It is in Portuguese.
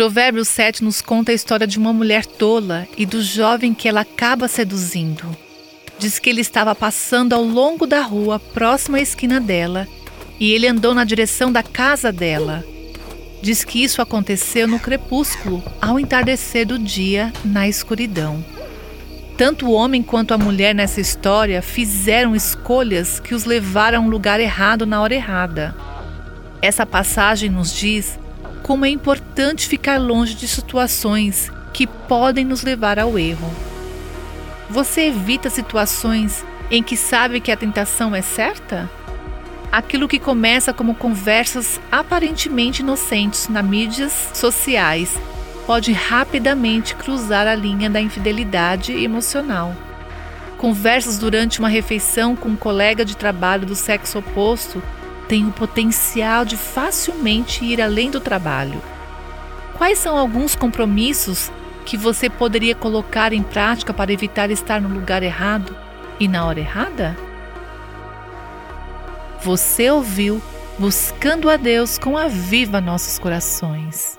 Provérbios 7 nos conta a história de uma mulher tola e do jovem que ela acaba seduzindo. Diz que ele estava passando ao longo da rua, próximo à esquina dela, e ele andou na direção da casa dela. Diz que isso aconteceu no crepúsculo, ao entardecer do dia, na escuridão. Tanto o homem quanto a mulher nessa história fizeram escolhas que os levaram a um lugar errado na hora errada. Essa passagem nos diz como é importante ficar longe de situações que podem nos levar ao erro. Você evita situações em que sabe que a tentação é certa? Aquilo que começa como conversas aparentemente inocentes nas mídias sociais pode rapidamente cruzar a linha da infidelidade emocional. Conversas durante uma refeição com um colega de trabalho do sexo oposto têm o potencial de facilmente ir além do trabalho. Quais são alguns compromissos que você poderia colocar em prática para evitar estar no lugar errado e na hora errada? Você ouviu Buscando a Deus com a Viva Nossos Corações.